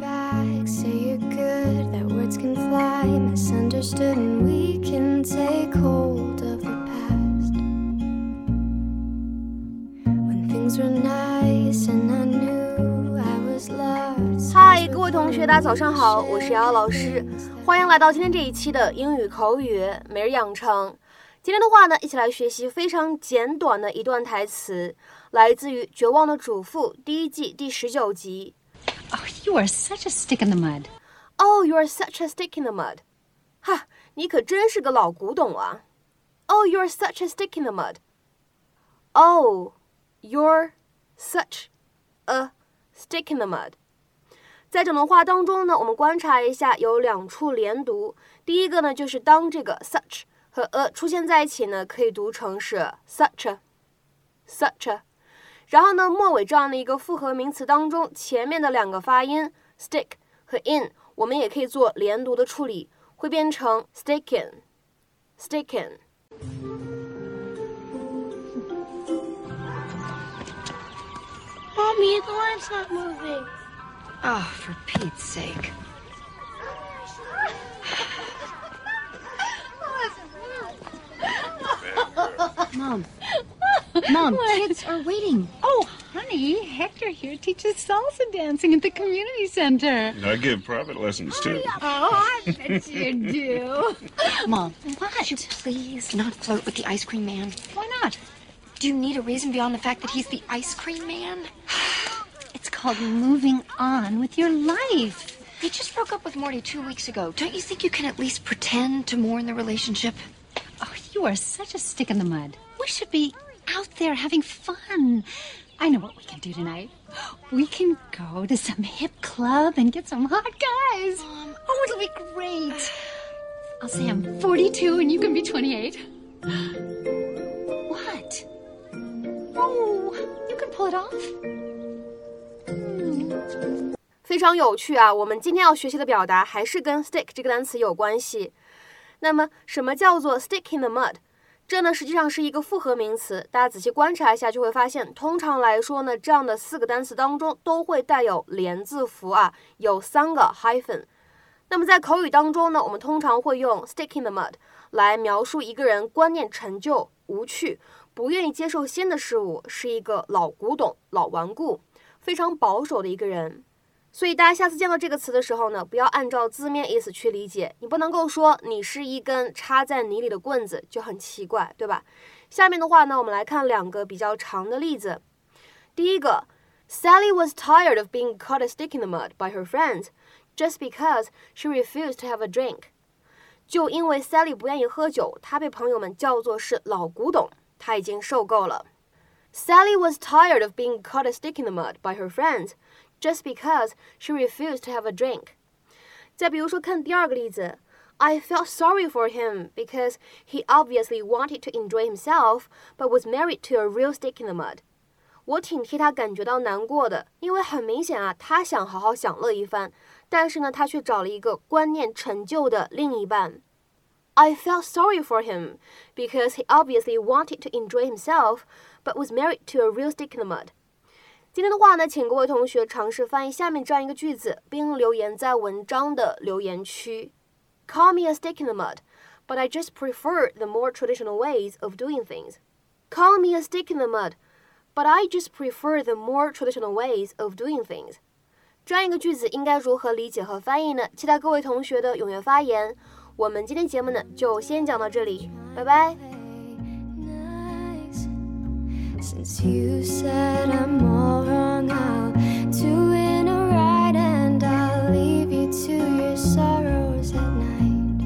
back, say you're good, that words can fly, misunderstood, and we can take hold of the past. When things were nice and I knew I was loved. 嗨，各位同学，大家早上好，我是瑶瑶老师，欢迎来到今天这一期的英语口语每日养成。今天的话呢，一起来学习非常简短的一段台词，来自于《绝望的主妇》第一季第十九集。Oh, you are such a stick in the mud. Oh, you're such a stick in the mud. 哈，你可真是个老古董啊。Oh, you're such a stick in the mud. Oh, you're such a stick in the mud. 在整段话当中呢，我们观察一下有两处连读。第一个呢，就是当这个 such 和 a 出现在一起呢，可以读成是 such a such a。 然后呢，末尾这样的一个复合名词当中，前面的两个发音 stick 和 in，我们也可以做连读的处理，会变成 stickin stickin。Mommy, the line's not moving. Oh, for Pete's sake. Mom. Mom, kids are waiting. Oh, honey, Hector here teaches salsa dancing at the community center. I give private lessons too. Oh, oh I bet you do. Mom, Could you please not flirt with the ice cream man? Why not? Do you need a reason beyond the fact that he's the ice cream man? It's called moving on with your life. You just broke up with Morty two weeks ago. Don't you think you can at least pretend to mourn the relationship? Oh, you are such a stick in the mud. We should be out there having fun. I know what we can do tonight. We can go to some hip club and get some hot guys. Oh, it'll be great. I'll say I'm 42 and you can be 28. What? Oh, you can pull it off. 非常有趣啊！我们今天要学习的表达还是跟 stick 这个单词有关系。那么，什么叫做 stick in the mud？ 这呢实际上是一个复合名词，大家仔细观察一下就会发现，通常来说呢，这样的四个单词当中都会带有连字符啊，有三个 hyphen。那么在口语当中呢，我们通常会用 stick in the mud 来描述一个人观念陈旧、无趣，不愿意接受新的事物，是一个老古董、老顽固、非常保守的一个人。所以大家下次见到这个词的时候呢，不要按照字面意思去理解，你不能够说你是一根插在泥里的棍子，就很奇怪，对吧？下面的话呢，我们来看两个比较长的例子。第一个，Sally was tired of being caught a stick in the mud by her friends just because she refused to have a drink。就因为 Sally 不愿意喝酒，她被朋友们叫做是老古董，她已经受够了。Sally was tired of being caught a stick in the mud by her friends just because she refused to have a drink. 再比如说，看第二个例子，I felt sorry for him because he obviously wanted to enjoy himself, but was married to a real stick in the mud. 我挺替他感觉到难过的，因为很明显啊，他想好好享乐一番，但是呢，他却找了一个观念陈旧的另一半。I felt sorry for him because he obviously wanted to enjoy himself, but was married to a real stick in the mud. 今天的话呢，请各位同学尝试翻译下面这样一个句子，并留言在文章的留言区。Call me a stick in the mud, but I just prefer the more traditional ways of doing things. Call me a stick in the mud, but I just prefer the more traditional ways of doing things. 这样一个句子应该如何理解和翻译呢？期待各位同学的踊跃发言。我们今天节目呢就先讲到这里，拜拜。Since you said I'm all wrong, I'll do it right and I'll leave you to your sorrows at night.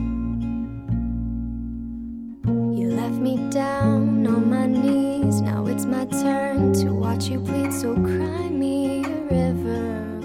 You left me down on my knees, now it's my turn to watch you bleed, so cry me a river.